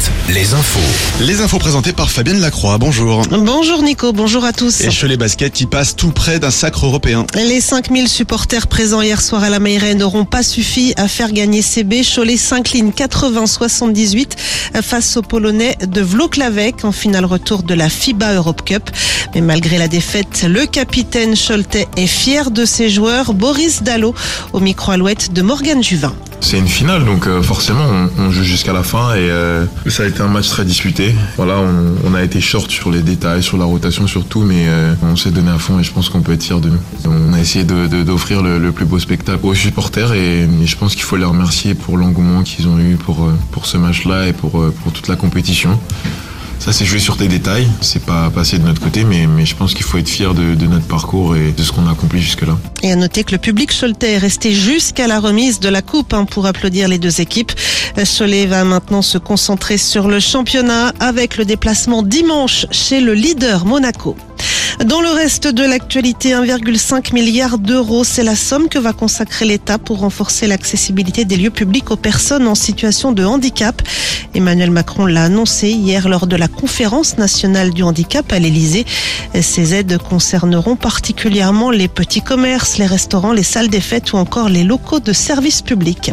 Alouette, les infos. Les infos présentées par Fabienne Lacroix. Bonjour. Bonjour Nico, bonjour à tous. Et Cholet Basket qui passe tout près d'un sacre européen. Les 5000 supporters présents hier soir à la Mailleray n'auront pas suffi à faire gagner CB. Cholet s'incline 80-78 face aux Polonais de Włocławek en finale retour de la FIBA Europe Cup. Mais malgré la défaite, le capitaine Choletais est fier de ses joueurs. Boris Dallot au micro alouette de Morgane Juvin. C'est une finale, donc euh, forcément on, joue jusqu'à la fin et euh, ça a été un match très disputé. On, a été short sur les détails, sur la rotation surtout, mais euh, on s'est donné à fond et je pense qu'on peut être fier de nous. On a essayé d'offrir le, plus beau spectacle aux supporters et, je pense qu'il faut les remercier pour l'engouement qu'ils ont eu pour, ce match-là et pour toute la compétition. Ça c'est joué sur des détails, c'est pas passé de notre côté, mais, je pense qu'il faut être fier de, de notre parcours et de ce qu'on a accompli jusque-là. Et à noter que le public choletais est resté jusqu'à la remise de la coupe hein, pour applaudir les deux équipes. Cholet va maintenant se concentrer sur le championnat avec le déplacement dimanche chez le leader Monaco. Dans le reste de l'actualité, 1,5 milliard d'euros, c'est la somme que va consacrer l'État pour renforcer l'accessibilité des lieux publics aux personnes en situation de handicap. Emmanuel Macron l'a annoncé hier lors de la conférence nationale du handicap à l'Élysée. Ces aides concerneront particulièrement les petits commerces, les restaurants, les salles des fêtes ou encore les locaux de services publics.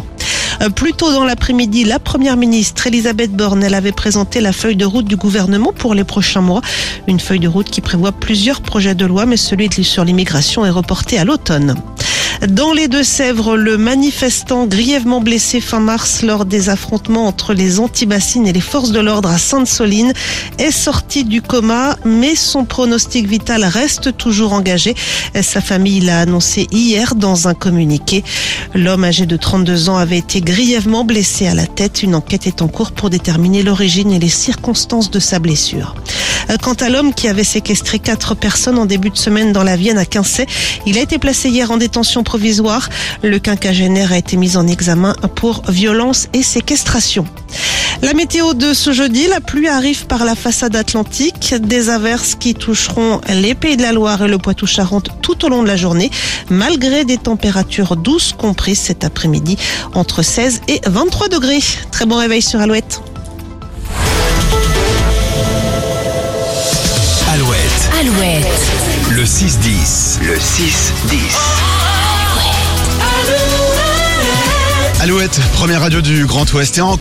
Euh, Plus tôt dans l'après-midi, la première ministre Elisabeth Borne, avait présenté la feuille de route du gouvernement pour les prochains mois. Une feuille de route qui prévoit plusieurs projets de loi, mais celui sur l'immigration est reporté à l'automne. Dans les Deux-Sèvres, le manifestant grièvement blessé fin mars lors des affrontements entre les antibassines et les forces de l'ordre à Sainte-Soline est sorti du coma, mais son pronostic vital reste toujours engagé. Sa famille l'a annoncé hier dans un communiqué. L'homme âgé de 32 ans avait été grièvement blessé à la tête. Une enquête est en cours pour déterminer l'origine et les circonstances de sa blessure. Euh, Quant à l'homme qui avait séquestré quatre personnes en début de semaine dans la Vienne à Quincey, il a été placé hier en détention provisoire. Le quinquagénaire a été mis en examen pour violence et séquestration. La météo de ce jeudi, la pluie arrive par la façade atlantique, des averses qui toucheront les Pays de la Loire et le Poitou-Charentes tout au long de la journée, malgré des températures douces comprises cet après-midi entre 16 et 23 degrés. Très bon réveil sur Alouette. Alouette, Alouette. le 6-10. Le 6-10. Alouette, première radio du Grand Ouest et en